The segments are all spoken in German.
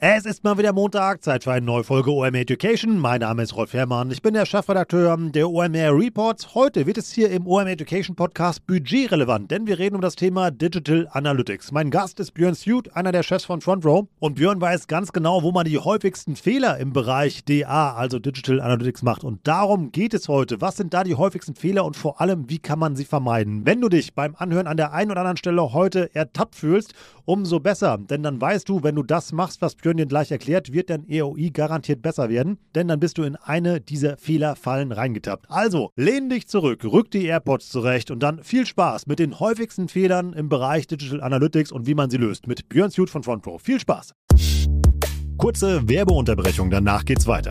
Es ist mal wieder Montag, Zeit für eine neue Folge OMR Education. Mein Name ist Rolf Herrmann, ich bin der Chefredakteur der OMR Reports. Heute wird es hier im OMR Education Podcast budgetrelevant, denn wir reden um das Thema Digital Analytics. Mein Gast ist Björn Suit, einer der Chefs von Front Row. Und Björn weiß ganz genau, wo man die häufigsten Fehler im Bereich DA, also Digital Analytics, macht. Und darum geht es heute. Was sind da die häufigsten Fehler und vor allem, wie kann man sie vermeiden? Wenn du dich beim Anhören an der einen oder anderen Stelle heute ertappt fühlst, umso besser. Denn dann weißt du, wenn du das machst, was Björn Dir gleich erklärt, wird dein EOI garantiert besser werden, denn dann bist du in eine dieser Fehlerfallen reingetappt. Also, lehn dich zurück, rück die AirPods zurecht und dann viel Spaß mit den häufigsten Fehlern im Bereich Digital Analytics und wie man sie löst. Mit Björn Suit von FrontPro. Viel Spaß! Kurze Werbeunterbrechung, danach geht's weiter.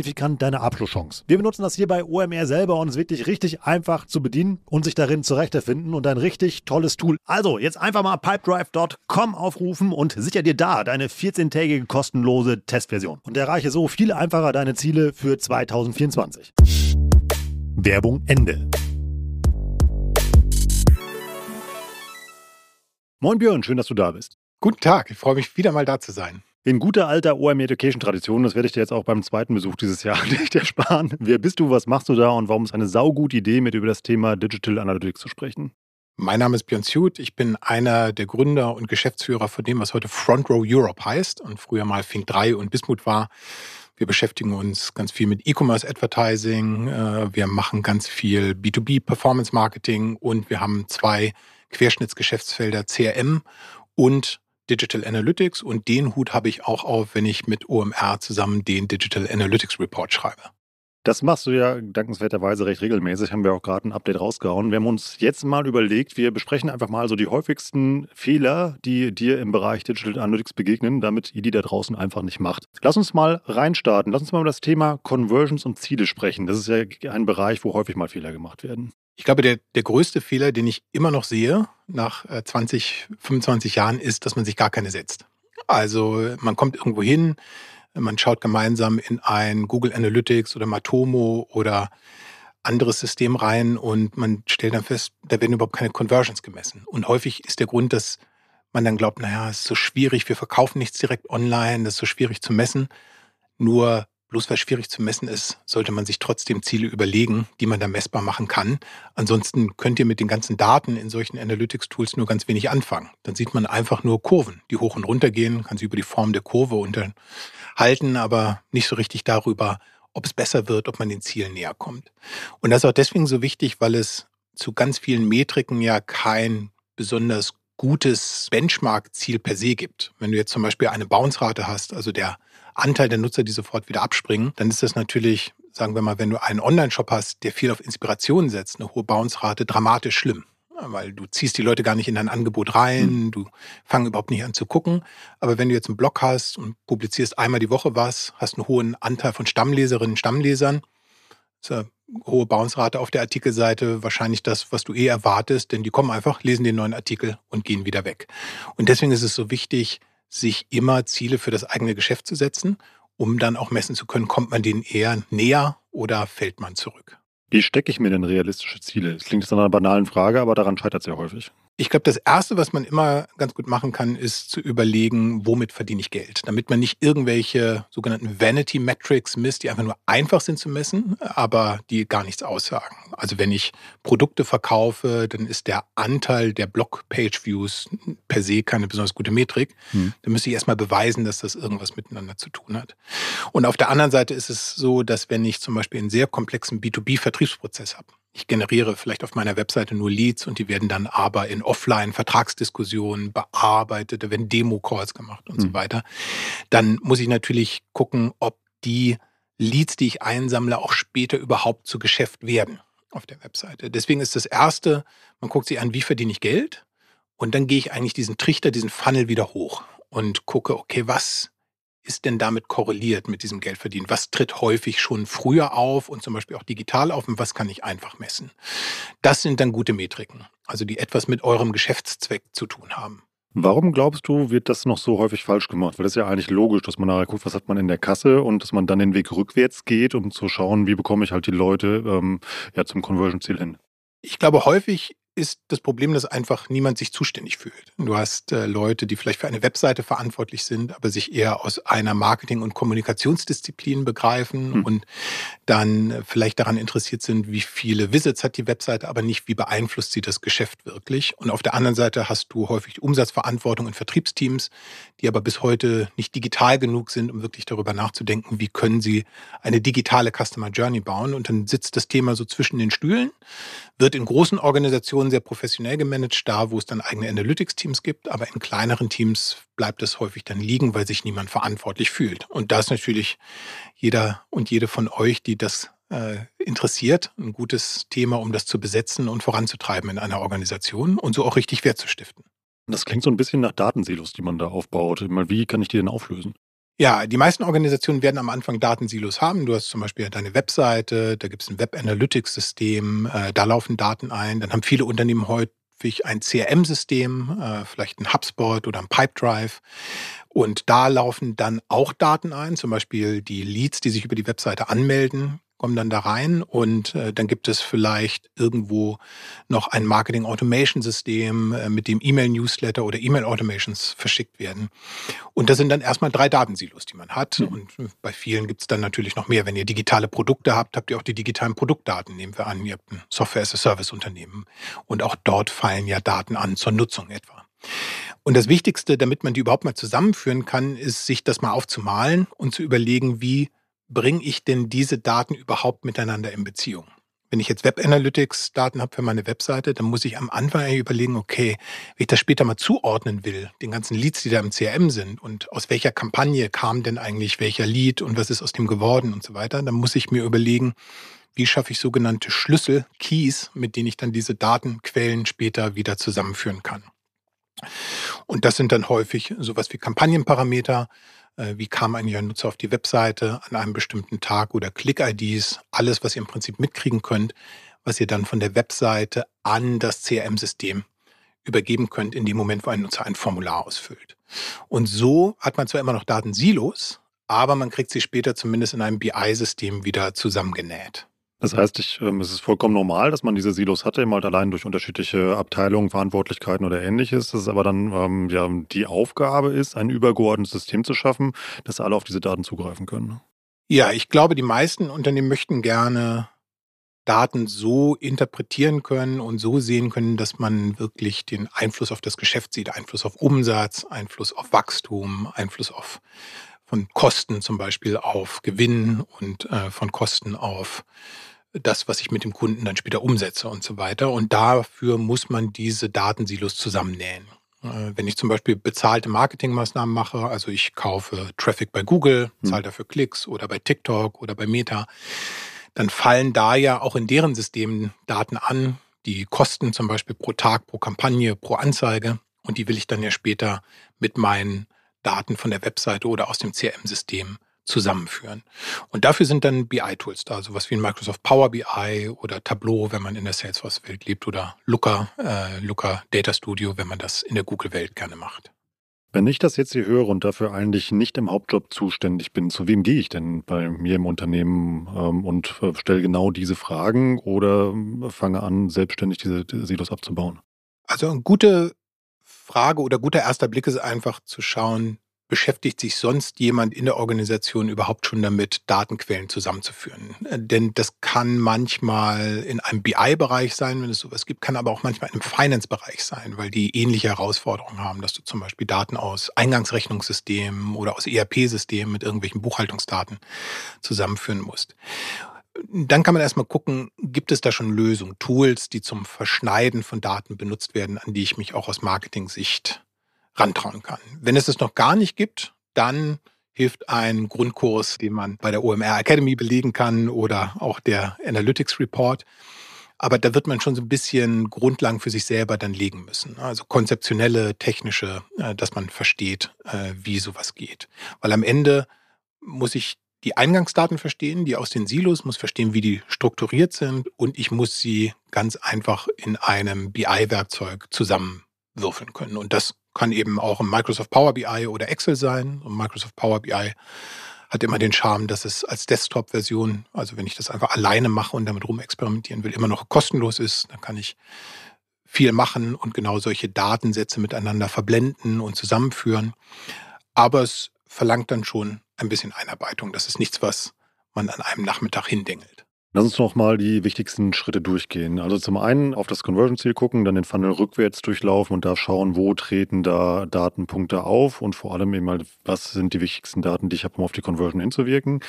signifikant deine Abschlusschance. Wir benutzen das hier bei OMR selber und es ist wirklich richtig einfach zu bedienen und sich darin zurechtzufinden und ein richtig tolles Tool. Also jetzt einfach mal pipedrive.com aufrufen und sicher dir da deine 14-tägige kostenlose Testversion und erreiche so viel einfacher deine Ziele für 2024. Werbung Ende. Moin Björn, schön, dass du da bist. Guten Tag, ich freue mich wieder mal da zu sein. In guter alter OM Education Tradition, das werde ich dir jetzt auch beim zweiten Besuch dieses Jahr nicht ersparen. Wer bist du, was machst du da und warum ist eine saugute Idee, mit über das Thema Digital Analytics zu sprechen? Mein Name ist Björn Suit. Ich bin einer der Gründer und Geschäftsführer von dem, was heute Front Row Europe heißt und früher mal Fink 3 und Bismut war. Wir beschäftigen uns ganz viel mit E-Commerce Advertising. Äh, wir machen ganz viel B2B Performance Marketing und wir haben zwei Querschnittsgeschäftsfelder CRM und Digital Analytics und den Hut habe ich auch auf, wenn ich mit OMR zusammen den Digital Analytics Report schreibe. Das machst du ja dankenswerterweise recht regelmäßig, haben wir auch gerade ein Update rausgehauen. Wir haben uns jetzt mal überlegt, wir besprechen einfach mal so die häufigsten Fehler, die dir im Bereich Digital Analytics begegnen, damit ihr die da draußen einfach nicht macht. Lass uns mal reinstarten. Lass uns mal über das Thema Conversions und Ziele sprechen. Das ist ja ein Bereich, wo häufig mal Fehler gemacht werden. Ich glaube, der, der größte Fehler, den ich immer noch sehe nach 20, äh, 25 Jahren, ist, dass man sich gar keine setzt. Also man kommt irgendwo hin, man schaut gemeinsam in ein Google Analytics oder Matomo oder anderes System rein und man stellt dann fest, da werden überhaupt keine Conversions gemessen. Und häufig ist der Grund, dass man dann glaubt, naja, es ist so schwierig, wir verkaufen nichts direkt online, das ist so schwierig zu messen. Nur Bloß weil schwierig zu messen ist, sollte man sich trotzdem Ziele überlegen, die man da messbar machen kann. Ansonsten könnt ihr mit den ganzen Daten in solchen Analytics-Tools nur ganz wenig anfangen. Dann sieht man einfach nur Kurven, die hoch und runter gehen, kann sie über die Form der Kurve unterhalten, aber nicht so richtig darüber, ob es besser wird, ob man den Zielen näher kommt. Und das ist auch deswegen so wichtig, weil es zu ganz vielen Metriken ja kein besonders gutes Benchmark-Ziel per se gibt. Wenn du jetzt zum Beispiel eine Bounce-Rate hast, also der Anteil der Nutzer, die sofort wieder abspringen, dann ist das natürlich, sagen wir mal, wenn du einen Online-Shop hast, der viel auf Inspiration setzt, eine hohe Bounce-Rate, dramatisch schlimm. Weil du ziehst die Leute gar nicht in dein Angebot rein, mhm. du fangst überhaupt nicht an zu gucken. Aber wenn du jetzt einen Blog hast und publizierst einmal die Woche was, hast einen hohen Anteil von Stammleserinnen, Stammlesern, ist eine hohe Bounce-Rate auf der Artikelseite, wahrscheinlich das, was du eh erwartest, denn die kommen einfach, lesen den neuen Artikel und gehen wieder weg. Und deswegen ist es so wichtig, sich immer Ziele für das eigene Geschäft zu setzen, um dann auch messen zu können, kommt man denen eher näher oder fällt man zurück. Wie stecke ich mir denn realistische Ziele? Das klingt jetzt nach einer banalen Frage, aber daran scheitert es ja häufig. Ich glaube, das Erste, was man immer ganz gut machen kann, ist zu überlegen, womit verdiene ich Geld. Damit man nicht irgendwelche sogenannten Vanity Metrics misst, die einfach nur einfach sind zu messen, aber die gar nichts aussagen. Also wenn ich Produkte verkaufe, dann ist der Anteil der Blog-Page-Views per se keine besonders gute Metrik. Hm. Dann müsste ich erstmal beweisen, dass das irgendwas miteinander zu tun hat. Und auf der anderen Seite ist es so, dass wenn ich zum Beispiel einen sehr komplexen B2B-Vertriebsprozess habe, Ich generiere vielleicht auf meiner Webseite nur Leads und die werden dann aber in Offline-Vertragsdiskussionen bearbeitet, da werden Demo-Calls gemacht und mhm. so weiter. Dann muss ich natürlich gucken, ob die Leads, die ich einsammle, auch später überhaupt zu Geschäft werden auf der Webseite. Deswegen ist das Erste, man guckt sich an, wie verdiene ich Geld und dann gehe ich eigentlich diesen Trichter, diesen Funnel wieder hoch und gucke, okay, was ist denn damit korreliert mit diesem Geldverdienen? Was tritt häufig schon früher auf und zum Beispiel auch digital auf und was kann ich einfach messen? Das sind dann gute Metriken, also die etwas mit eurem Geschäftszweck zu tun haben. Warum glaubst du, wird das noch so häufig falsch gemacht? Weil das ist ja eigentlich logisch, dass man nachher guckt, was hat man in der Kasse und dass man dann den Weg rückwärts geht, um zu schauen, wie bekomme ich halt die Leute ähm, ja, zum Conversion-Ziel hin. Ich glaube, häufig ist das Problem, dass einfach niemand sich zuständig fühlt. Du hast äh, Leute, die vielleicht für eine Webseite verantwortlich sind, aber sich eher aus einer Marketing- und Kommunikationsdisziplin begreifen hm. und dann vielleicht daran interessiert sind, wie viele Visits hat die Webseite, aber nicht, wie beeinflusst sie das Geschäft wirklich. Und auf der anderen Seite hast du häufig Umsatzverantwortung in Vertriebsteams, die aber bis heute nicht digital genug sind, um wirklich darüber nachzudenken, wie können sie eine digitale Customer Journey bauen. Und dann sitzt das Thema so zwischen den Stühlen, wird in großen Organisationen sehr professionell gemanagt, da wo es dann eigene Analytics-Teams gibt, aber in kleineren Teams bleibt es häufig dann liegen, weil sich niemand verantwortlich fühlt. Und da ist natürlich jeder und jede von euch, die das äh, interessiert, ein gutes Thema, um das zu besetzen und voranzutreiben in einer Organisation und so auch richtig Wert zu stiften. Das klingt so ein bisschen nach Datensilos, die man da aufbaut. Wie kann ich die denn auflösen? Ja, die meisten Organisationen werden am Anfang Datensilos haben. Du hast zum Beispiel deine Webseite, da gibt es ein Web Analytics System, äh, da laufen Daten ein. Dann haben viele Unternehmen häufig ein CRM-System, äh, vielleicht ein HubSpot oder ein Pipedrive. Und da laufen dann auch Daten ein, zum Beispiel die Leads, die sich über die Webseite anmelden, kommen dann da rein und äh, dann gibt es vielleicht irgendwo noch ein Marketing Automation System, äh, mit dem E-Mail Newsletter oder E-Mail Automations verschickt werden. Und das sind dann erstmal drei Datensilos, die man hat. Mhm. Und äh, bei vielen gibt es dann natürlich noch mehr. Wenn ihr digitale Produkte habt, habt ihr auch die digitalen Produktdaten. Nehmen wir an, ihr habt ein Software as a Service Unternehmen. Und auch dort fallen ja Daten an zur Nutzung etwa. Und das Wichtigste, damit man die überhaupt mal zusammenführen kann, ist, sich das mal aufzumalen und zu überlegen, wie bringe ich denn diese Daten überhaupt miteinander in Beziehung? Wenn ich jetzt Web Analytics Daten habe für meine Webseite, dann muss ich am Anfang überlegen, okay, wenn ich das später mal zuordnen will, den ganzen Leads, die da im CRM sind und aus welcher Kampagne kam denn eigentlich welcher Lead und was ist aus dem geworden und so weiter, dann muss ich mir überlegen, wie schaffe ich sogenannte Schlüssel, Keys, mit denen ich dann diese Datenquellen später wieder zusammenführen kann. Und das sind dann häufig sowas wie Kampagnenparameter, wie kam eigentlich ein Nutzer auf die Webseite an einem bestimmten Tag oder Click-IDs, alles, was ihr im Prinzip mitkriegen könnt, was ihr dann von der Webseite an das CRM-System übergeben könnt in dem Moment, wo ein Nutzer ein Formular ausfüllt. Und so hat man zwar immer noch Datensilos, aber man kriegt sie später zumindest in einem BI-System wieder zusammengenäht. Das heißt, ich, ähm, es ist vollkommen normal, dass man diese Silos hatte, eben halt allein durch unterschiedliche Abteilungen, Verantwortlichkeiten oder ähnliches. Dass es aber dann ähm, ja die Aufgabe ist, ein übergeordnetes System zu schaffen, dass alle auf diese Daten zugreifen können. Ja, ich glaube, die meisten Unternehmen möchten gerne Daten so interpretieren können und so sehen können, dass man wirklich den Einfluss auf das Geschäft sieht, Einfluss auf Umsatz, Einfluss auf Wachstum, Einfluss auf von Kosten zum Beispiel auf Gewinn und äh, von Kosten auf das, was ich mit dem Kunden dann später umsetze und so weiter. Und dafür muss man diese Datensilos zusammennähen. Äh, wenn ich zum Beispiel bezahlte Marketingmaßnahmen mache, also ich kaufe Traffic bei Google, hm. zahle dafür Klicks oder bei TikTok oder bei Meta, dann fallen da ja auch in deren Systemen Daten an, die Kosten zum Beispiel pro Tag, pro Kampagne, pro Anzeige. Und die will ich dann ja später mit meinen Daten von der Webseite oder aus dem CRM-System zusammenführen. Und dafür sind dann BI-Tools da, sowas wie ein Microsoft Power BI oder Tableau, wenn man in der Salesforce-Welt lebt, oder Looker, äh, Looker Data Studio, wenn man das in der Google-Welt gerne macht. Wenn ich das jetzt hier höre und dafür eigentlich nicht im Hauptjob zuständig bin, zu wem gehe ich denn bei mir im Unternehmen ähm, und äh, stelle genau diese Fragen oder äh, fange an, selbstständig diese, diese Silos abzubauen? Also eine gute Frage oder guter erster Blick ist einfach zu schauen, beschäftigt sich sonst jemand in der Organisation überhaupt schon damit, Datenquellen zusammenzuführen? Äh, denn das kann manchmal in einem BI-Bereich sein, wenn es sowas gibt, kann aber auch manchmal im Finance-Bereich sein, weil die ähnliche Herausforderungen haben, dass du zum Beispiel Daten aus Eingangsrechnungssystemen oder aus ERP-Systemen mit irgendwelchen Buchhaltungsdaten zusammenführen musst. dann kann man erstmal gucken, gibt es da schon Lösungen, Tools, die zum Verschneiden von Daten benutzt werden, an die ich mich auch aus Marketing-Sicht rantrauen kann. Wenn es das noch gar nicht gibt, dann hilft ein Grundkurs, den man bei der OMR Academy belegen kann oder auch der Analytics Report. Aber da wird man schon so ein bisschen Grundlagen für sich selber dann legen müssen. Also konzeptionelle, technische, äh, dass man versteht, äh, wie sowas geht. Weil am Ende muss ich die Eingangsdaten verstehen, die aus den Silos, muss verstehen, wie die strukturiert sind und ich muss sie ganz einfach in einem BI-Werkzeug zusammenwürfeln können. Und das kann eben auch im Microsoft Power BI oder Excel sein. Und Microsoft Power BI hat immer den Charme, dass es als Desktop-Version, also wenn ich das einfach alleine mache und damit rumexperimentieren will, immer noch kostenlos ist. Dann kann ich viel machen und genau solche Datensätze miteinander verblenden und zusammenführen. Aber es verlangt dann schon ein bisschen Einarbeitung. Das ist nichts, was man an einem Nachmittag hindengelt. Lass uns noch mal die wichtigsten Schritte durchgehen. Also zum einen auf das Conversion-Ziel gucken, dann den Funnel rückwärts durchlaufen und da schauen, wo treten da Datenpunkte auf und vor allem eben mal, was sind die wichtigsten Daten, die ich habe, um auf die Conversion hinzuwirken.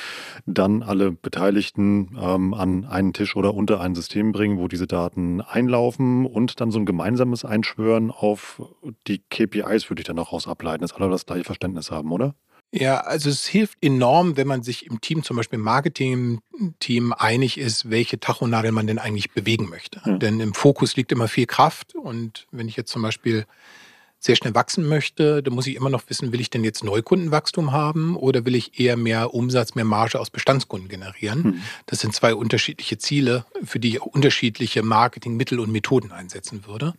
Dann alle Beteiligten ähm, an einen Tisch oder unter ein System bringen, wo diese Daten einlaufen und dann so ein gemeinsames Einschwören auf die KPIs würde ich dann auch aus ableiten, dass alle das gleiche Verständnis haben, oder? Ja, also es hilft enorm, wenn man sich im Team, zum Beispiel im Marketing-Team, einig ist, welche Tachonadel man denn eigentlich bewegen möchte. Ja. Denn im Fokus liegt immer viel Kraft. Und wenn ich jetzt zum Beispiel sehr schnell wachsen möchte, dann muss ich immer noch wissen, will ich denn jetzt Neukundenwachstum haben oder will ich eher mehr Umsatz, mehr Marge aus Bestandskunden generieren? Mhm. Das sind zwei unterschiedliche Ziele, für die ich unterschiedliche Marketingmittel und Methoden einsetzen würde.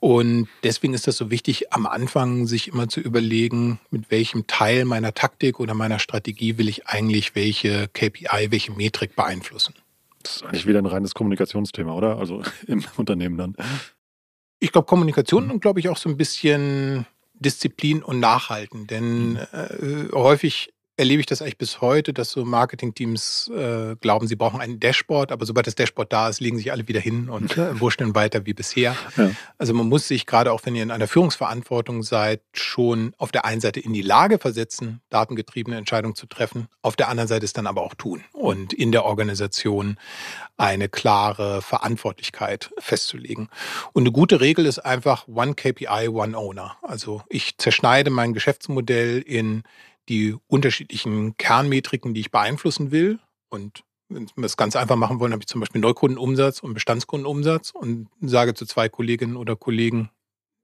Und deswegen ist das so wichtig, am Anfang sich immer zu überlegen, mit welchem Teil meiner Taktik oder meiner Strategie will ich eigentlich welche KPI, welche Metrik beeinflussen. Das ist eigentlich wieder ein reines Kommunikationsthema, oder? Also im Unternehmen dann. Ich glaube, Kommunikation mhm. und glaube ich auch so ein bisschen Disziplin und Nachhalten. Denn äh, häufig erlebe ich das eigentlich bis heute, dass so Marketingteams äh, glauben, sie brauchen ein Dashboard, aber sobald das Dashboard da ist, legen sich alle wieder hin und äh, wurschteln weiter wie bisher. Ja. Also man muss sich gerade auch, wenn ihr in einer Führungsverantwortung seid, schon auf der einen Seite in die Lage versetzen, datengetriebene Entscheidungen zu treffen, auf der anderen Seite es dann aber auch tun und in der Organisation eine klare Verantwortlichkeit festzulegen. Und eine gute Regel ist einfach One KPI, One Owner. Also ich zerschneide mein Geschäftsmodell in die unterschiedlichen Kernmetriken, die ich beeinflussen will. Und wenn wir es ganz einfach machen wollen, habe ich zum Beispiel Neukundenumsatz und Bestandskundenumsatz und sage zu zwei Kolleginnen oder Kollegen,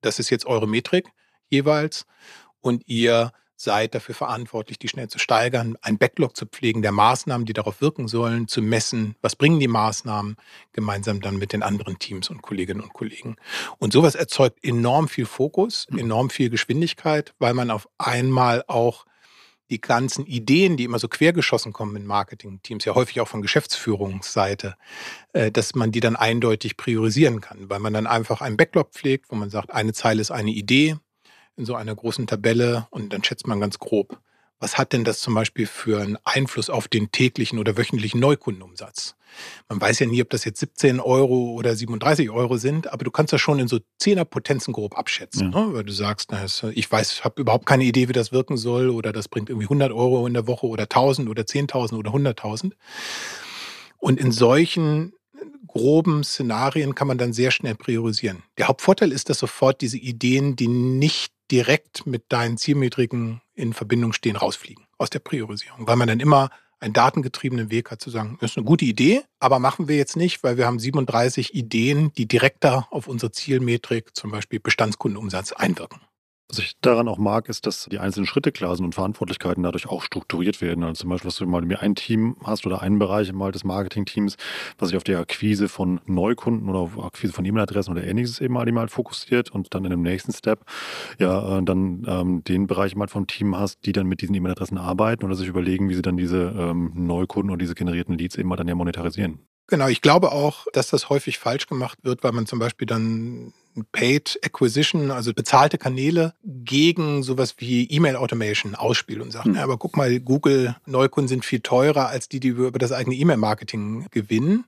das ist jetzt eure Metrik jeweils. Und ihr seid dafür verantwortlich, die schnell zu steigern, ein Backlog zu pflegen der Maßnahmen, die darauf wirken sollen, zu messen, was bringen die Maßnahmen, gemeinsam dann mit den anderen Teams und Kolleginnen und Kollegen. Und sowas erzeugt enorm viel Fokus, enorm viel Geschwindigkeit, weil man auf einmal auch die ganzen Ideen, die immer so quergeschossen kommen in Marketing-Teams, ja häufig auch von Geschäftsführungsseite, äh, dass man die dann eindeutig priorisieren kann, weil man dann einfach einen Backlog pflegt, wo man sagt, eine Zeile ist eine Idee in so einer großen Tabelle und dann schätzt man ganz grob, was hat denn das zum Beispiel für einen Einfluss auf den täglichen oder wöchentlichen Neukundenumsatz? Man weiß ja nie, ob das jetzt 17 Euro oder 37 Euro sind, aber du kannst das schon in so Zehnerpotenzen grob abschätzen, ja. ne? weil du sagst, na, ich weiß, habe überhaupt keine Idee, wie das wirken soll oder das bringt irgendwie 100 Euro in der Woche oder 1000 oder 10.000 oder 100.000. Und in solchen groben Szenarien kann man dann sehr schnell priorisieren. Der Hauptvorteil ist, dass sofort diese Ideen, die nicht direkt mit deinen Zielmetriken in Verbindung stehen, rausfliegen aus der Priorisierung, weil man dann immer einen datengetriebenen Weg hat zu sagen, das ist eine gute Idee, aber machen wir jetzt nicht, weil wir haben 37 Ideen, die direkter auf unsere Zielmetrik, zum Beispiel Bestandskundenumsatz, einwirken. Was ich daran auch mag, ist, dass die einzelnen Schritte klar sind und Verantwortlichkeiten dadurch auch strukturiert werden. Also zum Beispiel, dass du mal ein Team hast oder einen Bereich mal des Marketing-Teams, was sich auf die Akquise von Neukunden oder auf Akquise von E-Mail-Adressen oder ähnliches eben mal, mal fokussiert und dann in dem nächsten Step ja äh, dann ähm, den Bereich mal vom Team hast, die dann mit diesen E-Mail-Adressen arbeiten oder sich überlegen, wie sie dann diese ähm, Neukunden oder diese generierten Leads eben mal dann ja monetarisieren. Genau, ich glaube auch, dass das häufig falsch gemacht wird, weil man zum Beispiel dann Paid Acquisition, also bezahlte Kanäle gegen sowas wie E-Mail Automation ausspielt und sagt, mhm. aber guck mal, Google Neukunden sind viel teurer als die, die wir über das eigene E-Mail-Marketing gewinnen.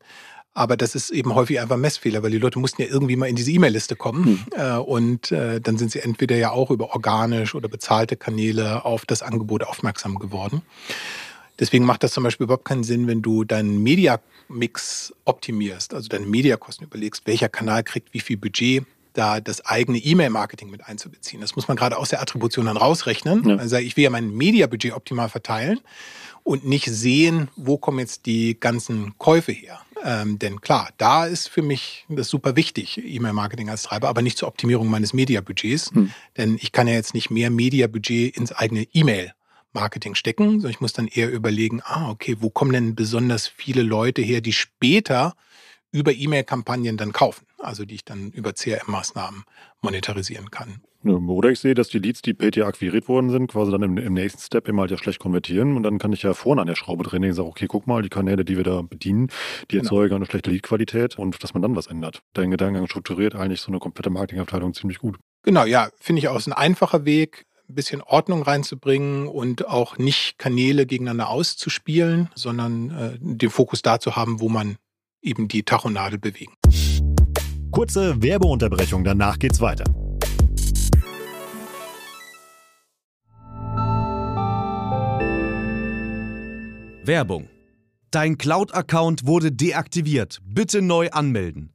Aber das ist eben häufig einfach Messfehler, weil die Leute mussten ja irgendwie mal in diese E-Mail-Liste kommen. Mhm. Äh, und äh, dann sind sie entweder ja auch über organisch oder bezahlte Kanäle auf das Angebot aufmerksam geworden. Deswegen macht das zum Beispiel überhaupt keinen Sinn, wenn du deinen Media-Mix optimierst, also deine Mediakosten überlegst, welcher Kanal kriegt wie viel Budget, da das eigene E-Mail-Marketing mit einzubeziehen. Das muss man gerade aus der Attribution dann rausrechnen. Ja. Also ich will ja mein Media-Budget optimal verteilen und nicht sehen, wo kommen jetzt die ganzen Käufe her. Ähm, denn klar, da ist für mich das super wichtig, E-Mail-Marketing als Treiber, aber nicht zur Optimierung meines Media-Budgets. Hm. Denn ich kann ja jetzt nicht mehr Media-Budget ins eigene E-Mail Marketing stecken, sondern ich muss dann eher überlegen, ah, okay, wo kommen denn besonders viele Leute her, die später über E-Mail-Kampagnen dann kaufen, also die ich dann über CRM-Maßnahmen monetarisieren kann. Oder ich sehe, dass die Leads, die PTA akquiriert worden sind, quasi dann im, im, nächsten Step immer halt ja schlecht konvertieren und dann kann ich ja vorne an der Schraube drehen und sage, okay, guck mal, die Kanäle, die wir da bedienen, die genau. erzeugen eine schlechte Lead-Qualität und dass man dann was ändert. Dein Gedankengang strukturiert eigentlich so eine komplette Marketingabteilung ziemlich gut. Genau, ja, finde ich auch ist ein einfacher Weg, ein bisschen Ordnung reinzubringen und auch nicht Kanäle gegeneinander auszuspielen, sondern äh, den Fokus da zu haben, wo man eben die Tachonadel bewegen. Kurze Werbeunterbrechung, danach geht's weiter. Werbung. Dein Cloud-Account wurde deaktiviert. Bitte neu anmelden.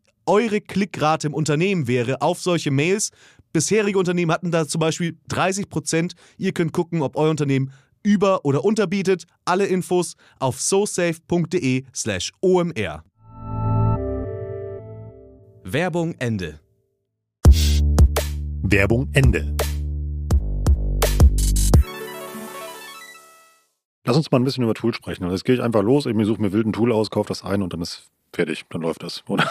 eure Klickrate im Unternehmen wäre auf solche Mails. Bisherige Unternehmen hatten da zum Beispiel 30 Prozent. Ihr könnt gucken, ob euer Unternehmen über- oder unterbietet. Alle Infos auf sosafe.de/slash omr. Werbung Ende. Werbung Ende. Lass uns mal ein bisschen über Tool sprechen. Jetzt gehe ich einfach los, ich suche mir wilden Tool aus, kaufe das ein und dann ist fertig. Dann läuft das, oder?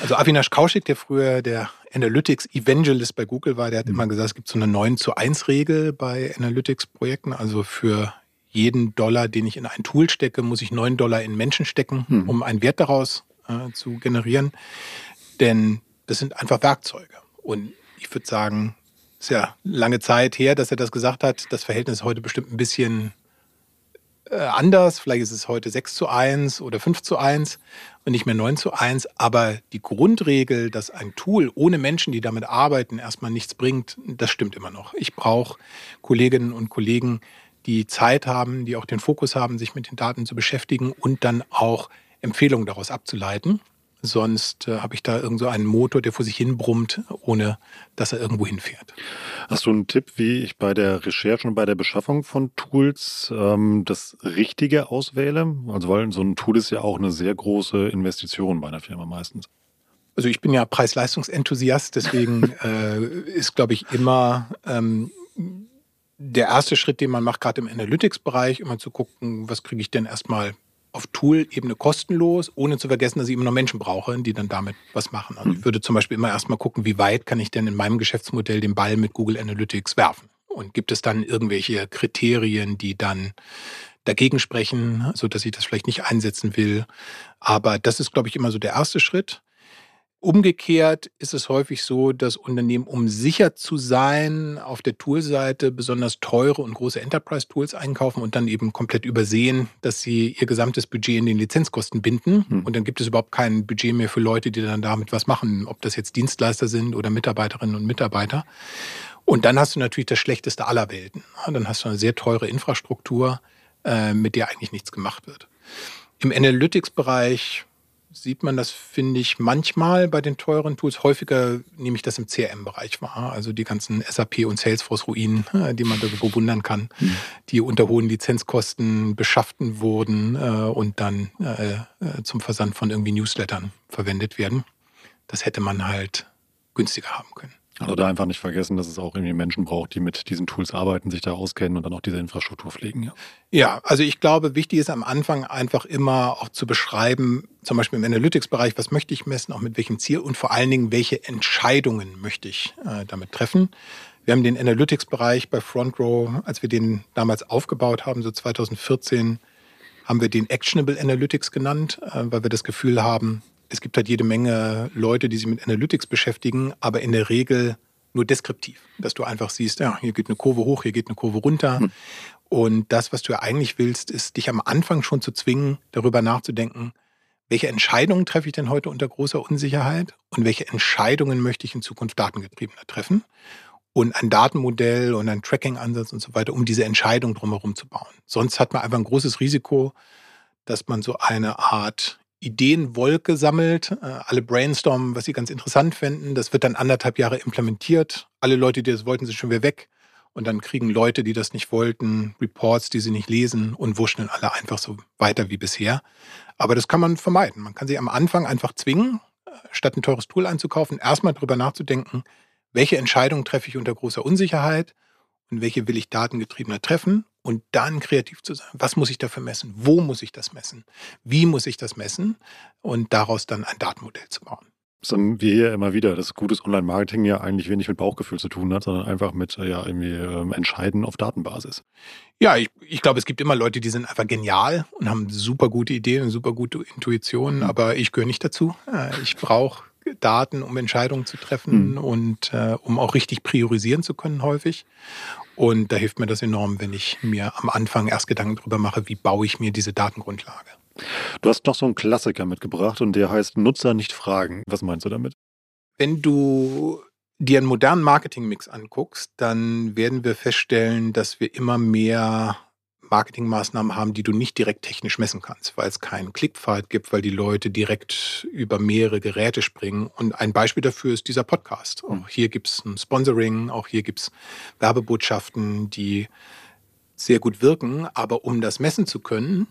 Also Avinash Kaushik, der früher der Analytics Evangelist bei Google war, der hat mhm. immer gesagt, es gibt so eine 9 zu 1 Regel bei Analytics-Projekten. Also für jeden Dollar, den ich in ein Tool stecke, muss ich 9 Dollar in Menschen stecken, mhm. um einen Wert daraus äh, zu generieren. Denn das sind einfach Werkzeuge. Und ich würde sagen, es ist ja lange Zeit her, dass er das gesagt hat. Das Verhältnis ist heute bestimmt ein bisschen anders. Vielleicht ist es heute 6 zu 1 oder 5 zu 1 und nicht mehr 9 zu 1. Aber die Grundregel, dass ein Tool ohne Menschen, die damit arbeiten, erstmal nichts bringt, das stimmt immer noch. Ich brauche Kolleginnen und Kollegen, die Zeit haben, die auch den Fokus haben, sich mit den Daten zu beschäftigen und dann auch Empfehlungen daraus abzuleiten. Sonst äh, habe ich da irgend so einen Motor, der vor sich hin brummt, ohne dass er irgendwo hinfährt. Hast du einen Tipp, wie ich bei der Recherche und bei der Beschaffung von Tools ähm, das Richtige auswähle? Also weil so ein Tool ist ja auch eine sehr große Investition bei einer Firma meistens. Also ich bin ja Preis-Leistungsenthusiast, deswegen äh, ist, glaube ich, immer ähm, der erste Schritt, den man macht, gerade im Analytics-Bereich, immer zu gucken, was kriege ich denn erstmal auf Tool-Ebene kostenlos, ohne zu vergessen, dass ich immer noch Menschen brauche, die dann damit was machen. Also ich hm. würde zum Beispiel immer erstmal gucken, wie weit kann ich denn in meinem Geschäftsmodell den Ball mit Google Analytics werfen? Und gibt es dann irgendwelche Kriterien, die dann dagegen sprechen, so dass ich das vielleicht nicht einsetzen will? Aber das ist, glaube ich, immer so der erste Schritt. Umgekehrt ist es häufig so, dass Unternehmen, um sicher zu sein, auf der Toolseite besonders teure und große Enterprise-Tools einkaufen und dann eben komplett übersehen, dass sie ihr gesamtes Budget in den Lizenzkosten binden. Hm. Und dann gibt es überhaupt kein Budget mehr für Leute, die dann damit was machen, ob das jetzt Dienstleister sind oder Mitarbeiterinnen und Mitarbeiter. Und dann hast du natürlich das Schlechteste aller Welten. Dann hast du eine sehr teure Infrastruktur, äh, mit der eigentlich nichts gemacht wird. Im Analytics-Bereich sieht man das, finde ich, manchmal bei den teuren Tools. Häufiger nehme ich das im CRM-Bereich wahr. Also die ganzen SAP- und Salesforce-Ruinen, äh, die man da bewundern kann, mhm. die unter hohen Lizenzkosten beschafften wurden äh, und dann äh, zum Versand von irgendwie Newslettern verwendet werden. Das hätte man halt günstiger haben können. Also da einfach nicht vergessen, dass es auch irgendwie Menschen braucht, die mit diesen Tools arbeiten, sich da auskennen und dann auch diese Infrastruktur pflegen. Ja, ja also ich glaube, wichtig ist am Anfang einfach immer auch zu beschreiben, zum Beispiel im Analytics-Bereich, was möchte ich messen, auch mit welchem Ziel und vor allen Dingen, welche Entscheidungen möchte ich äh, damit treffen. Wir haben den Analytics-Bereich bei Front Row, als wir den damals aufgebaut haben, so 2014, haben wir den Actionable Analytics genannt, äh, weil wir das Gefühl haben, es gibt halt jede Menge Leute, die sich mit Analytics beschäftigen, aber in der Regel nur deskriptiv, dass du einfach siehst, ja, hier geht eine Kurve hoch, hier geht eine Kurve runter. Hm. Und das, was du ja eigentlich willst, ist dich am Anfang schon zu zwingen, darüber nachzudenken, welche Entscheidungen treffe ich denn heute unter großer Unsicherheit und welche Entscheidungen möchte ich in Zukunft datengetriebener treffen und ein Datenmodell und ein Tracking-Ansatz und so weiter, um diese Entscheidung drumherum zu bauen. Sonst hat man einfach ein großes Risiko, dass man so eine Art Ideenwolke sammelt, äh, alle brainstormen, was sie ganz interessant finden. Das wird dann anderthalb Jahre implementiert. Alle Leute, die das wollten, sind schon wieder weg. Und dann kriegen Leute, die das nicht wollten, Reports, die sie nicht lesen und wurschteln alle einfach so weiter wie bisher. Aber das kann man vermeiden. Man kann sie am Anfang einfach zwingen, äh, statt ein teures Tool einzukaufen, erstmal drüber nachzudenken, welche Entscheidungen treffe ich unter großer Unsicherheit und welche will ich datengetriebener treffen und dann kreativ zu sein. Was muss ich dafür messen? Wo muss ich das messen? Wie muss ich das messen? Und daraus dann ein Datenmodell zu bauen. Das haben wir hier immer wieder, dass gutes Online-Marketing ja eigentlich wenig mit Bauchgefühl zu tun hat, sondern einfach mit ja, irgendwie ähm, Entscheiden auf Datenbasis. Ja, ich, ich glaube, es gibt immer Leute, die sind einfach genial und haben super gute Ideen und super gute Intuitionen, mhm. aber ich gehöre nicht dazu. Äh, ich brauche Daten, um Entscheidungen zu treffen mhm. und äh, um auch richtig priorisieren zu können häufig. Und da hilft mir das enorm, wenn ich mir am Anfang erst Gedanken darüber mache, wie baue ich mir diese Datengrundlage. Du hast noch so einen Klassiker mitgebracht und der heißt Nutzer nicht fragen. Was meinst du damit? Wenn du dir einen modernen Marketingmix anguckst, dann werden wir feststellen, dass wir immer mehr Marketingmaßnahmen haben, die du nicht direkt technisch messen kannst, weil es keinen Klickpfad gibt, weil die Leute direkt über mehrere Geräte springen. Und ein Beispiel dafür ist dieser Podcast. Auch hm. hier gibt es ein Sponsoring, auch hier gibt es Werbebotschaften, die sehr gut wirken. Aber um das messen zu können,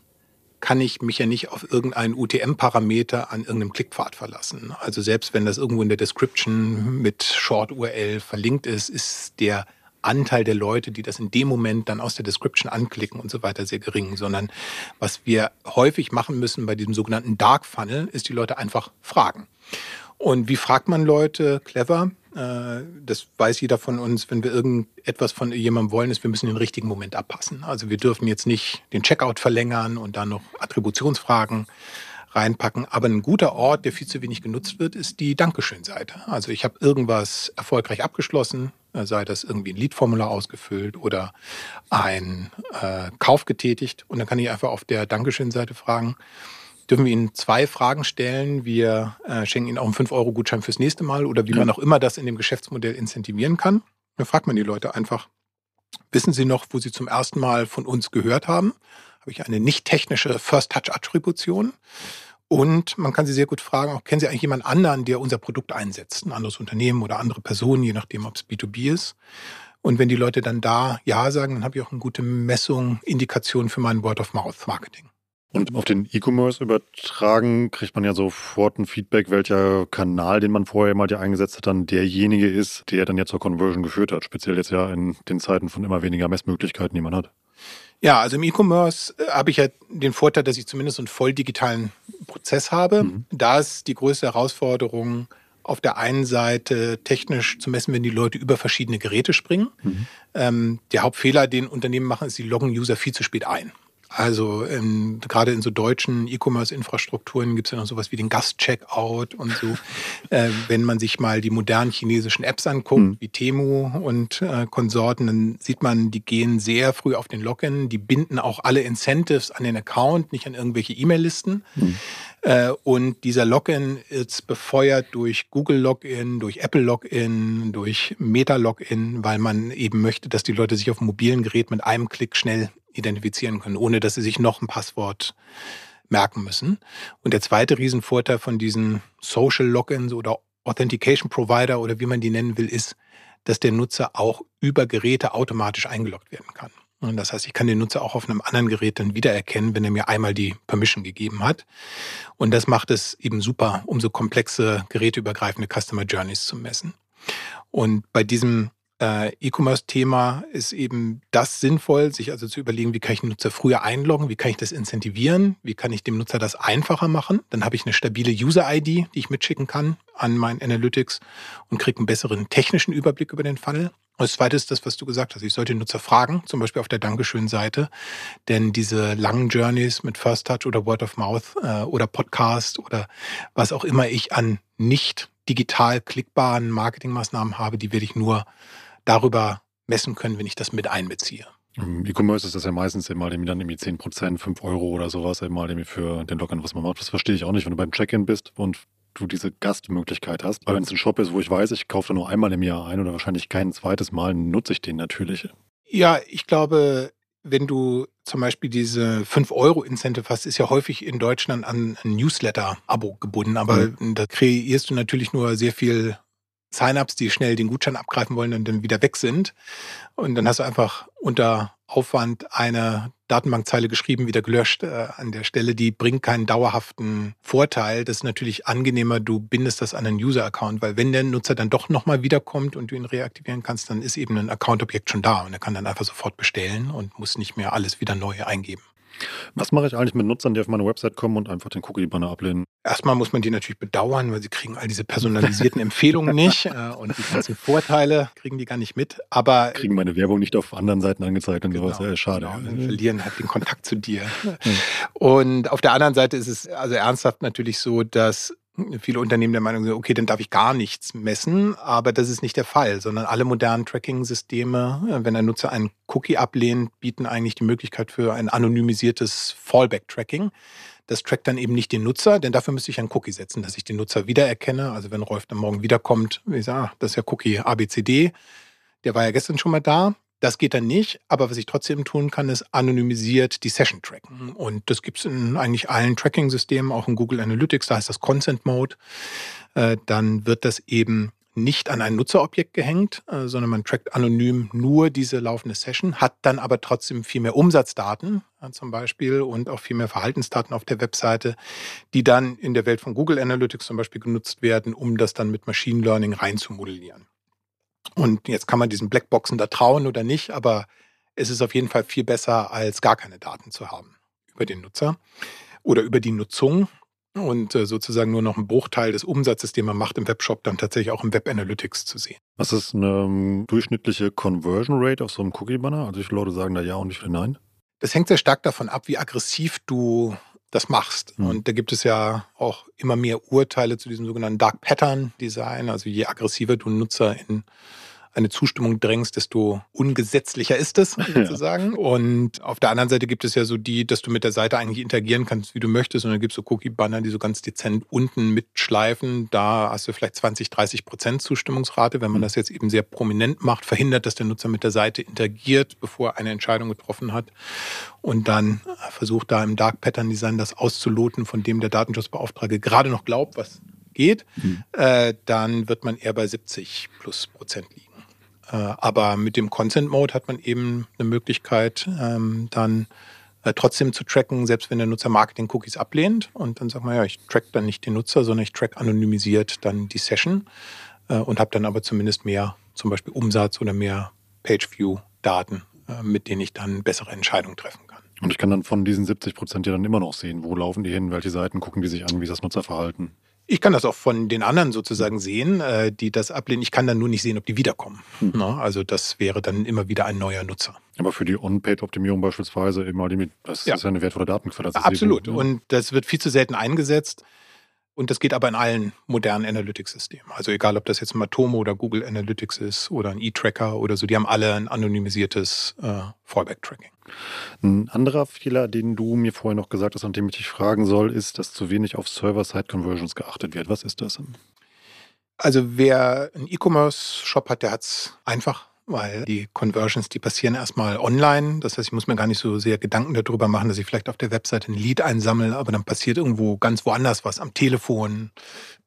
kann ich mich ja nicht auf irgendeinen UTM-Parameter an irgendeinem Klickpfad verlassen. Also selbst wenn das irgendwo in der Description mit Short-URL verlinkt ist, ist der Anteil der Leute, die das in dem Moment dann aus der Description anklicken und so weiter, sehr gering, sondern was wir häufig machen müssen bei diesem sogenannten Dark Funnel, ist die Leute einfach fragen. Und wie fragt man Leute clever? Äh, das weiß jeder von uns, wenn wir irgendetwas von jemandem wollen, ist, wir müssen den richtigen Moment abpassen. Also wir dürfen jetzt nicht den Checkout verlängern und dann noch Attributionsfragen reinpacken. Aber ein guter Ort, der viel zu wenig genutzt wird, ist die Dankeschön-Seite. Also ich habe irgendwas erfolgreich abgeschlossen, äh, sei das irgendwie ein Lead-Formular ausgefüllt oder ein äh, Kauf getätigt. Und dann kann ich einfach auf der Dankeschön-Seite fragen, dürfen wir Ihnen zwei Fragen stellen. Wir äh, schenken Ihnen auch einen 5-Euro-Gutschein fürs nächste Mal oder wie ja. man auch immer das in dem Geschäftsmodell incentivieren kann. Dann fragt man die Leute einfach, wissen Sie noch, wo Sie zum ersten Mal von uns gehört haben? Ich eine nicht technische First-Touch-Attribution? Und man kann sie sehr gut fragen, auch kennen Sie eigentlich jemand anderen, der unser Produkt einsetzt? Ein anderes Unternehmen oder andere Personen, je nachdem, ob es B2B ist. Und wenn die Leute dann da Ja sagen, dann habe ich auch eine gute Messung, Indikation für mein Word-of-Mouth-Marketing. Und auf den E-Commerce übertragen kriegt man ja sofort ein Feedback, welcher Kanal, den man vorher mal eingesetzt hat, dann derjenige ist, der dann jetzt zur Conversion geführt hat. Speziell jetzt ja in den Zeiten von immer weniger Messmöglichkeiten, die man hat. Ja, also im E-Commerce äh, habe ich ja den Vorteil, dass ich zumindest einen voll digitalen Prozess habe. Mhm. Da ist die größte Herausforderung, auf der einen Seite technisch zu messen, wenn die Leute über verschiedene Geräte springen. Mhm. Ähm, der Hauptfehler, den Unternehmen machen, ist, sie loggen User viel zu spät ein. Also in, gerade in so deutschen E-Commerce-Infrastrukturen gibt es ja noch sowas wie den Gast-Checkout und so. äh, wenn man sich mal die modernen chinesischen Apps anguckt, mhm. wie Temu und äh, Konsorten, dann sieht man, die gehen sehr früh auf den Login. Die binden auch alle Incentives an den Account, nicht an irgendwelche E-Mail-Listen. Mhm. Äh, und dieser Login ist befeuert durch Google Login, durch Apple Login, durch Meta Login, weil man eben möchte, dass die Leute sich auf mobilen Gerät mit einem Klick schnell identifizieren können, ohne dass sie sich noch ein Passwort merken müssen. Und der zweite Riesenvorteil von diesen Social Logins oder Authentication Provider oder wie man die nennen will, ist, dass der Nutzer auch über Geräte automatisch eingeloggt werden kann. Das heißt, ich kann den Nutzer auch auf einem anderen Gerät dann wiedererkennen, wenn er mir einmal die Permission gegeben hat. Und das macht es eben super, um so komplexe geräteübergreifende Customer Journeys zu messen. Und bei diesem äh, E-Commerce-Thema ist eben das sinnvoll, sich also zu überlegen, wie kann ich den Nutzer früher einloggen, wie kann ich das incentivieren, wie kann ich dem Nutzer das einfacher machen. Dann habe ich eine stabile User-ID, die ich mitschicken kann an mein Analytics und kriege einen besseren technischen Überblick über den Fall. Und das Zweite ist das, was du gesagt hast. Ich sollte Nutzer fragen, zum Beispiel auf der Dankeschön-Seite, denn diese langen Journeys mit First Touch oder Word of Mouth äh, oder Podcast oder was auch immer ich an nicht digital klickbaren Marketingmaßnahmen habe, die werde ich nur darüber messen können, wenn ich das mit einbeziehe. E-Commerce ist das ja meistens immer dann irgendwie 10 Prozent, 5 Euro oder sowas immer für den Login, was man macht. Das verstehe ich auch nicht, wenn du beim Check-in bist und du diese Gastmöglichkeit hast. Aber wenn es ein Shop ist, wo ich weiß, ich kaufe da nur einmal im Jahr ein oder wahrscheinlich kein zweites Mal, nutze ich den natürlich. Ja, ich glaube, wenn du zum Beispiel diese 5-Euro-Incentive hast, ist ja häufig in Deutschland an ein Newsletter-Abo gebunden. Aber mhm. da kreierst du natürlich nur sehr viel Sign-ups, die schnell den Gutschein abgreifen wollen und dann wieder weg sind. Und dann hast du einfach unter Aufwand eine Datenbankzeile geschrieben, wieder gelöscht äh, an der Stelle. Die bringt keinen dauerhaften Vorteil. Das ist natürlich angenehmer, du bindest das an einen User-Account, weil wenn der Nutzer dann doch nochmal wiederkommt und du ihn reaktivieren kannst, dann ist eben ein Account-Objekt schon da und er kann dann einfach sofort bestellen und muss nicht mehr alles wieder neu eingeben. Was mache ich eigentlich mit Nutzern, die auf meine Website kommen und einfach den Cookie-Banner ablehnen? Erstmal muss man die natürlich bedauern, weil sie kriegen all diese personalisierten Empfehlungen nicht äh, und die ganzen Vorteile kriegen die gar nicht mit. Aber kriegen meine Werbung nicht auf anderen Seiten angezeigt und genau, sowas. Ja, schade. Genau, verlieren halt den Kontakt zu dir. Und auf der anderen Seite ist es also ernsthaft natürlich so, dass viele Unternehmen der Meinung sind, okay, dann darf ich gar nichts messen, aber das ist nicht der Fall, sondern alle modernen Tracking-Systeme, wenn ein Nutzer einen Cookie ablehnt, bieten eigentlich die Möglichkeit für ein anonymisiertes Fallback-Tracking. Das trackt dann eben nicht den Nutzer, denn dafür müsste ich einen Cookie setzen, dass ich den Nutzer wiedererkenne. Also wenn Rolf dann morgen wiederkommt, ich sage, ah, das ist ja Cookie ABCD, der war ja gestern schon mal da, das geht dann nicht, aber was ich trotzdem tun kann, ist anonymisiert die Session tracken. Und das gibt es in eigentlich allen Tracking-Systemen, auch in Google Analytics, da heißt das Consent Mode. Äh, dann wird das eben nicht an ein Nutzerobjekt gehängt, äh, sondern man trackt anonym nur diese laufende Session, hat dann aber trotzdem viel mehr Umsatzdaten äh, zum Beispiel und auch viel mehr Verhaltensdaten auf der Webseite, die dann in der Welt von Google Analytics zum Beispiel genutzt werden, um das dann mit Machine Learning reinzumodellieren. Und jetzt kann man diesen Blackboxen da trauen oder nicht, aber es ist auf jeden Fall viel besser, als gar keine Daten zu haben über den Nutzer oder über die Nutzung und äh, sozusagen nur noch einen Bruchteil des Umsatzes, den man macht im Webshop, dann tatsächlich auch im Web Analytics zu sehen. Was ist eine ähm, durchschnittliche Conversion Rate auf so einem Cookie-Banner? Also viele Leute sagen da ja und viele nein? Das hängt sehr stark davon ab, wie aggressiv du das machst. Mhm. Und da gibt es ja auch immer mehr Urteile zu diesem sogenannten Dark Pattern Design. Also je aggressiver du Nutzer in eine Zustimmung drängst, desto ungesetzlicher ist es sozusagen. Ja. Und auf der anderen Seite gibt es ja so die, dass du mit der Seite eigentlich interagieren kannst, wie du möchtest. Und dann gibt es so Cookie-Banner, die so ganz dezent unten mitschleifen. Da hast du vielleicht 20, 30 Prozent Zustimmungsrate. Wenn man mhm. das jetzt eben sehr prominent macht, verhindert, dass der Nutzer mit der Seite interagiert, bevor er eine Entscheidung getroffen hat. Und dann versucht da im Dark Pattern Design das auszuloten, von dem der Datenschutzbeauftragte gerade noch glaubt, was geht, mhm. äh, dann wird man eher bei 70 plus Prozent liegen. Äh, aber mit dem Consent Mode hat man eben eine Möglichkeit, ähm, dann äh, trotzdem zu tracken, selbst wenn der Nutzer Marketing-Cookies ablehnt. Und dann sagt man, ja, ich track dann nicht den Nutzer, sondern ich track anonymisiert dann die Session äh, und habe dann aber zumindest mehr, zum Beispiel Umsatz oder mehr Page-View-Daten, mit denen ich dann bessere Entscheidungen treffen kann. Und ich kann dann von diesen 70 Prozent ja dann immer noch sehen, wo laufen die hin, welche Seiten gucken die sich an, wie ist das Nutzerverhalten. Ich kann das auch von den anderen sozusagen sehen, äh, die das ablehnen. Ich kann dann nur nicht sehen, ob die wiederkommen. Hm. Also das wäre dann immer wieder ein neuer Nutzer. Aber für die On-Paid-Optimierung beispielsweise immer das ja. ist ja eine wertvolle Datenquelle. Absolut. Und das wird viel zu selten eingesetzt. Und das geht aber in allen modernen Analytics-Systemen. Also egal, ob das jetzt Matomo oder Google Analytics ist oder ein E-Tracker oder so, die haben alle ein anonymisiertes äh, Fallback-Tracking. Ein anderer Fehler, den du mir vorher noch gesagt hast, an dem ich dich fragen soll, ist, dass zu wenig auf Server-Side-Conversions geachtet wird. Was ist das? Also wer einen E-Commerce-Shop hat, der hat es einfach weil die Conversions, die passieren erstmal online. Das heißt, ich muss mir gar nicht so sehr Gedanken darüber machen, dass ich vielleicht auf der Webseite ein Lead einsammle, aber dann passiert irgendwo ganz woanders was, am Telefon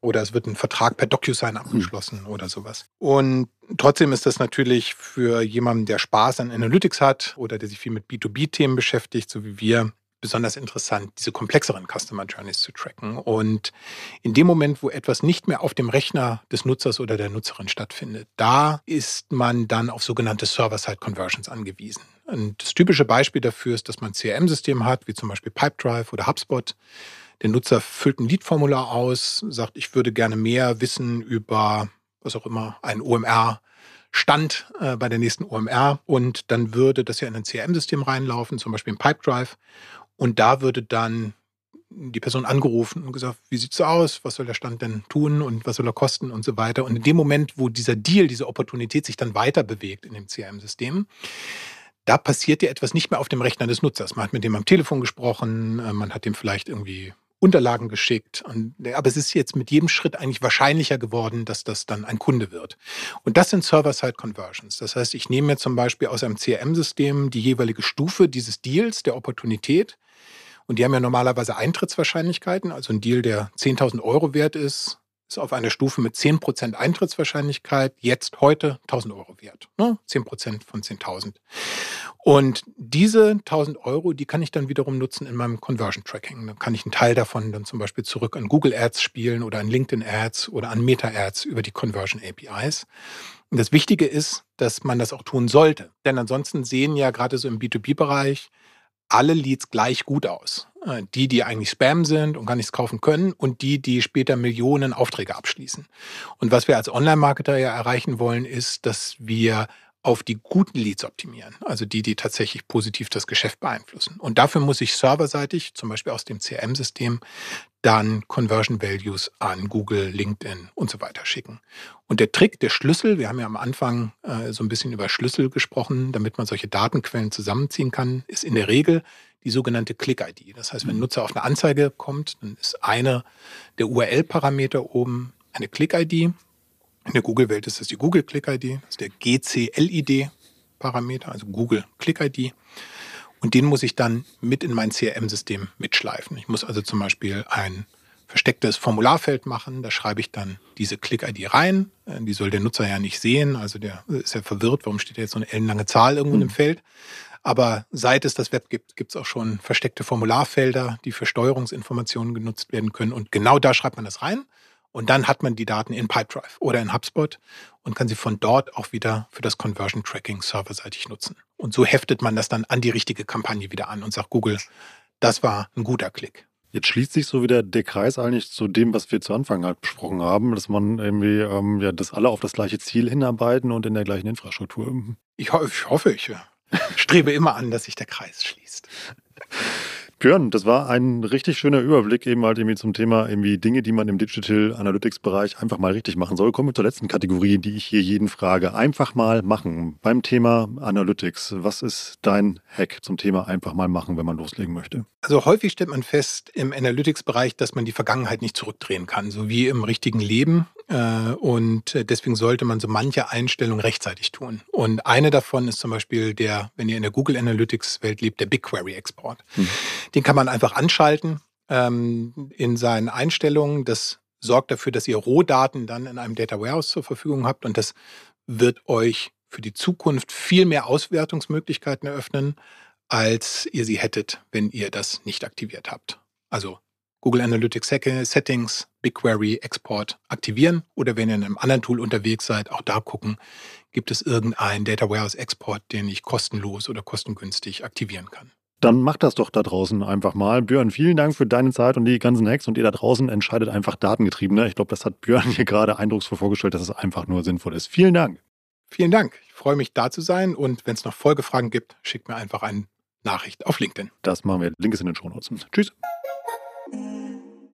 oder es wird ein Vertrag per DocuSign abgeschlossen oder sowas. Und trotzdem ist das natürlich für jemanden, der Spaß an Analytics hat oder der sich viel mit B2B-Themen beschäftigt, so wie wir, besonders interessant, diese komplexeren Customer Journeys zu tracken. Und in dem Moment, wo etwas nicht mehr auf dem Rechner des Nutzers oder der Nutzerin stattfindet, da ist man dann auf sogenannte Server-Side-Conversions angewiesen. Und das typische Beispiel dafür ist, dass man ein CRM-System hat, wie zum Beispiel Pipedrive oder HubSpot. Der Nutzer füllt ein Lead-Formular aus, sagt, ich würde gerne mehr wissen über, was auch immer, ein OMR Stand äh, bei der nächsten OMR und dann würde das ja in ein CRM-System reinlaufen, zum Beispiel in Pipedrive. Und da würde dann die Person angerufen und gesagt, wie sieht's so aus? Was soll der Stand denn tun und was soll er kosten und so weiter. Und in dem Moment, wo dieser Deal, diese Opportunität sich dann weiter bewegt in dem CRM-System, da passiert ja etwas nicht mehr auf dem Rechner des Nutzers. Man hat mit dem am Telefon gesprochen, äh, man hat dem vielleicht irgendwie Unterlagen geschickt. Und, aber es ist jetzt mit jedem Schritt eigentlich wahrscheinlicher geworden, dass das dann ein Kunde wird. Und das sind Server-Side-Conversions. Das heißt, ich nehme mir zum Beispiel aus einem CRM-System die jeweilige Stufe dieses Deals, der Opportunität, und die haben ja normalerweise Eintrittswahrscheinlichkeiten. Also ein Deal, der 10.000 Euro wert ist, ist auf einer Stufe mit 10% Eintrittswahrscheinlichkeit jetzt heute 1000 Euro wert. Ne? 10% von 10.000. Und diese 1000 Euro, die kann ich dann wiederum nutzen in meinem Conversion Tracking. Dann kann ich einen Teil davon dann zum Beispiel zurück an Google Ads spielen oder an LinkedIn Ads oder an Meta Ads über die Conversion APIs. Und das Wichtige ist, dass man das auch tun sollte. Denn ansonsten sehen ja gerade so im B2B-Bereich alle Leads gleich gut aus. Äh, die, die eigentlich Spam sind und gar nichts kaufen können und die, die später Millionen Aufträge abschließen. Und was wir als Online-Marketer ja erreichen wollen, ist, dass wir auf die guten Leads optimieren, also die, die tatsächlich positiv das Geschäft beeinflussen. Und dafür muss ich serverseitig, zum Beispiel aus dem CRM-System, dann Conversion Values an Google, LinkedIn und so weiter schicken. Und der Trick, der Schlüssel, wir haben ja am Anfang äh, so ein bisschen über Schlüssel gesprochen, damit man solche Datenquellen zusammenziehen kann, ist in der Regel die sogenannte Click-ID. Das heißt, wenn ein mhm. Nutzer auf eine Anzeige kommt, dann ist einer der URL-Parameter oben eine Click-ID. In der Google-Welt ist das die Google Click-ID, das ist der GCLID-Parameter, also Google Click-ID. Und den muss ich dann mit in mein CRM-System mitschleifen. Ich muss also zum Beispiel ein verstecktes Formularfeld machen. Da schreibe ich dann diese Click-ID rein. Äh, die soll der Nutzer ja nicht sehen. Also der ist ja verwirrt, warum steht da jetzt so eine ellenlange Zahl irgendwo mhm. im Feld. Aber seit es das Web gibt, gibt es auch schon versteckte Formularfelder, die für Steuerungsinformationen genutzt werden können. Und genau da schreibt man das rein. Und dann hat man die Daten in Pipedrive oder in HubSpot und kann sie von dort auch wieder für das Conversion Tracking serverseitig nutzen. Und so heftet man das dann an die richtige Kampagne wieder an und sagt Google, das war ein guter Klick. Jetzt schließt sich so wieder der Kreis eigentlich zu dem, was wir zu Anfang halt besprochen haben, dass man irgendwie, ähm, ja, dass alle auf das gleiche Ziel hinarbeiten und in der gleichen Infrastruktur. Ich, ho ich hoffe, ich strebe immer an, dass sich der Kreis schließt. Björn, das war ein richtig schöner Überblick eben halt irgendwie zum Thema irgendwie Dinge, die man im Digital Analytics Bereich einfach mal richtig machen soll. Kommen wir zur letzten Kategorie, die ich hier jeden frage. Einfach mal machen. Beim Thema Analytics. Was ist dein Hack zum Thema einfach mal machen, wenn man loslegen möchte? Also häufig stellt man fest im Analytics Bereich, dass man die Vergangenheit nicht zurückdrehen kann, so wie im richtigen Leben. Äh, und deswegen sollte man so manche Einstellungen rechtzeitig tun. Und eine davon ist zum Beispiel der, wenn ihr in der Google Analytics Welt lebt, der BigQuery Export. Hm. Den kann man einfach anschalten ähm, in seinen Einstellungen. Das sorgt dafür, dass ihr Rohdaten dann in einem Data Warehouse zur Verfügung habt und das wird euch für die Zukunft viel mehr Auswertungsmöglichkeiten eröffnen, als ihr sie hättet, wenn ihr das nicht aktiviert habt. Also Google Analytics Settings, BigQuery Export aktivieren oder wenn ihr in einem anderen Tool unterwegs seid, auch da gucken, gibt es irgendeinen Data Warehouse Export, den ich kostenlos oder kostengünstig aktivieren kann. Dann macht das doch da draußen einfach mal. Björn, vielen Dank für deine Zeit und die ganzen Hacks und ihr da draußen entscheidet einfach datengetriebener. Ich glaube, das hat Björn hier gerade eindrucksvoll vorgestellt, dass es einfach nur sinnvoll ist. Vielen Dank. Vielen Dank. Ich freue mich da zu sein und wenn es noch Folgefragen gibt, schickt mir einfach eine Nachricht auf LinkedIn. Das machen wir. Link ist in den Show Notes. Tschüss.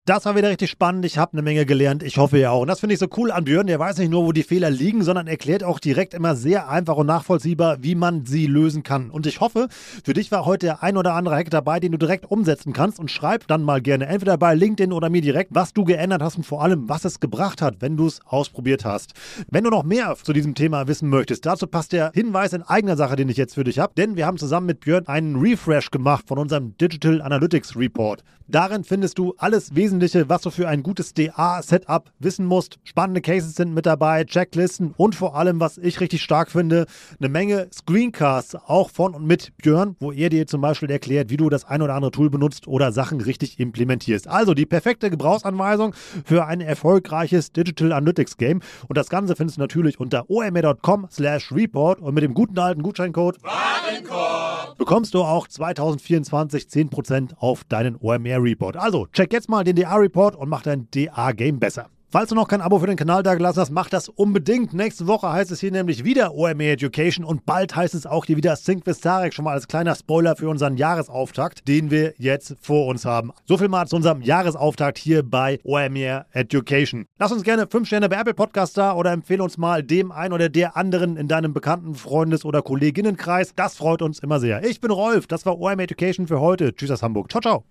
Das war wieder richtig spannend. Ich habe eine Menge gelernt. Ich hoffe ja auch. Und das finde ich so cool an Björn. Der weiß nicht nur, wo die Fehler liegen, sondern erklärt auch direkt immer sehr einfach und nachvollziehbar, wie man sie lösen kann. Und ich hoffe, für dich war heute der ein oder andere Hack dabei, den du direkt umsetzen kannst. Und schreib dann mal gerne entweder bei LinkedIn oder mir direkt, was du geändert hast und vor allem, was es gebracht hat, wenn du es ausprobiert hast. Wenn du noch mehr zu diesem Thema wissen möchtest, dazu passt der Hinweis in eigener Sache, den ich jetzt für dich habe. Denn wir haben zusammen mit Björn einen Refresh gemacht von unserem Digital Analytics Report. Darin findest du alles Wesentliche, was du für ein gutes DA-Setup wissen musst. Spannende Cases sind mit dabei, Checklisten und vor allem, was ich richtig stark finde, eine Menge Screencasts, auch von und mit Björn, wo er dir zum Beispiel erklärt, wie du das ein oder andere Tool benutzt oder Sachen richtig implementierst. Also die perfekte Gebrauchsanweisung für ein erfolgreiches Digital Analytics Game. Und das Ganze findest du natürlich unter omr.com slash report und mit dem guten alten Gutscheincode Warenkorb bekommst du auch 2024 10% auf deinen OMR Report. Also check jetzt mal den DA Report und mach dein DA Game besser. Falls du noch kein Abo für den Kanal da gelassen hast, mach das unbedingt. Nächste Woche heißt es hier nämlich wieder OME Education und bald heißt es auch hier wieder Sync with Tarek. Schon mal als kleiner Spoiler für unseren Jahresauftakt, den wir jetzt vor uns haben. So viel mal zu unserem Jahresauftakt hier bei OME Education. Lass uns gerne 5 Sterne bei Apple Podcast da oder empfehle uns mal dem einen oder der anderen in deinem bekannten Freundes- oder Kolleginnenkreis. Das freut uns immer sehr. Ich bin Rolf, das war OME Education für heute. Tschüss aus Hamburg. Ciao, ciao.